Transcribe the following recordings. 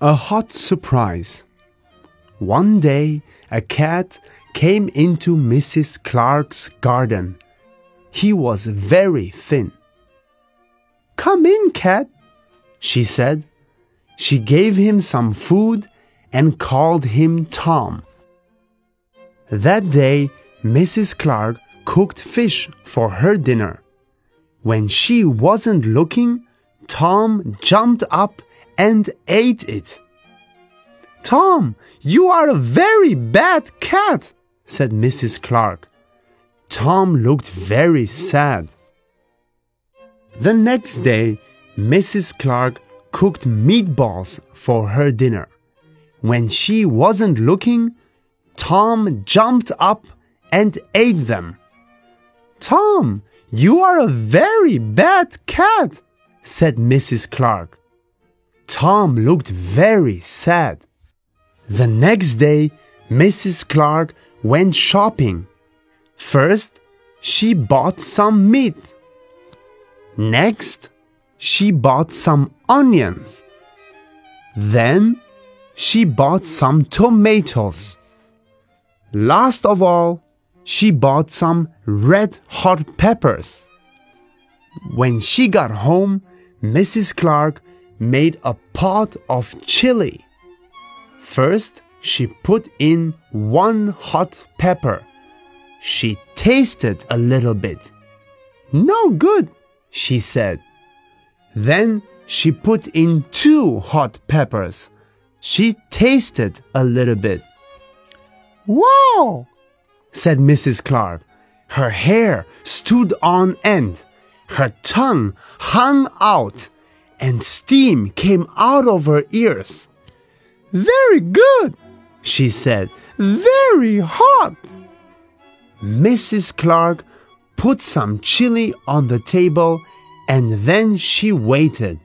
A hot surprise. One day, a cat came into Mrs. Clark's garden. He was very thin. Come in, cat, she said. She gave him some food and called him Tom. That day, Mrs. Clark cooked fish for her dinner. When she wasn't looking, Tom jumped up and ate it. Tom, you are a very bad cat, said Mrs. Clark. Tom looked very sad. The next day, Mrs. Clark cooked meatballs for her dinner. When she wasn't looking, Tom jumped up and ate them. Tom, you are a very bad cat, said Mrs. Clark. Tom looked very sad. The next day, Mrs. Clark went shopping. First, she bought some meat. Next, she bought some onions. Then, she bought some tomatoes. Last of all, she bought some red hot peppers. When she got home, Mrs. Clark made a pot of chili. First, she put in one hot pepper. She tasted a little bit. No good, she said. Then she put in two hot peppers. She tasted a little bit. Wow, said Mrs. Clark. Her hair stood on end. Her tongue hung out and steam came out of her ears. Very good, she said. Very hot. Mrs. Clark put some chili on the table and then she waited.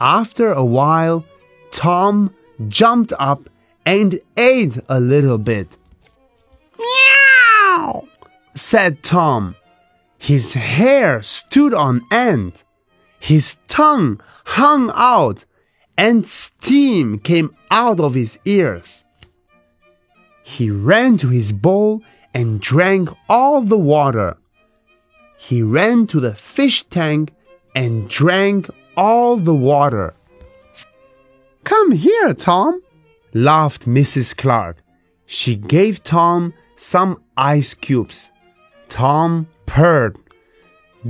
After a while, Tom jumped up and ate a little bit. Meow, said Tom. His hair stood on end. His tongue hung out and steam came out of his ears. He ran to his bowl and drank all the water. He ran to the fish tank and drank all the water. Come here, Tom, laughed Mrs. Clark. She gave Tom some ice cubes. Tom purred.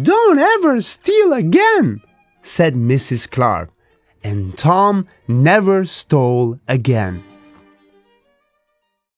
Don't ever steal again, said Mrs. Clark. And Tom never stole again.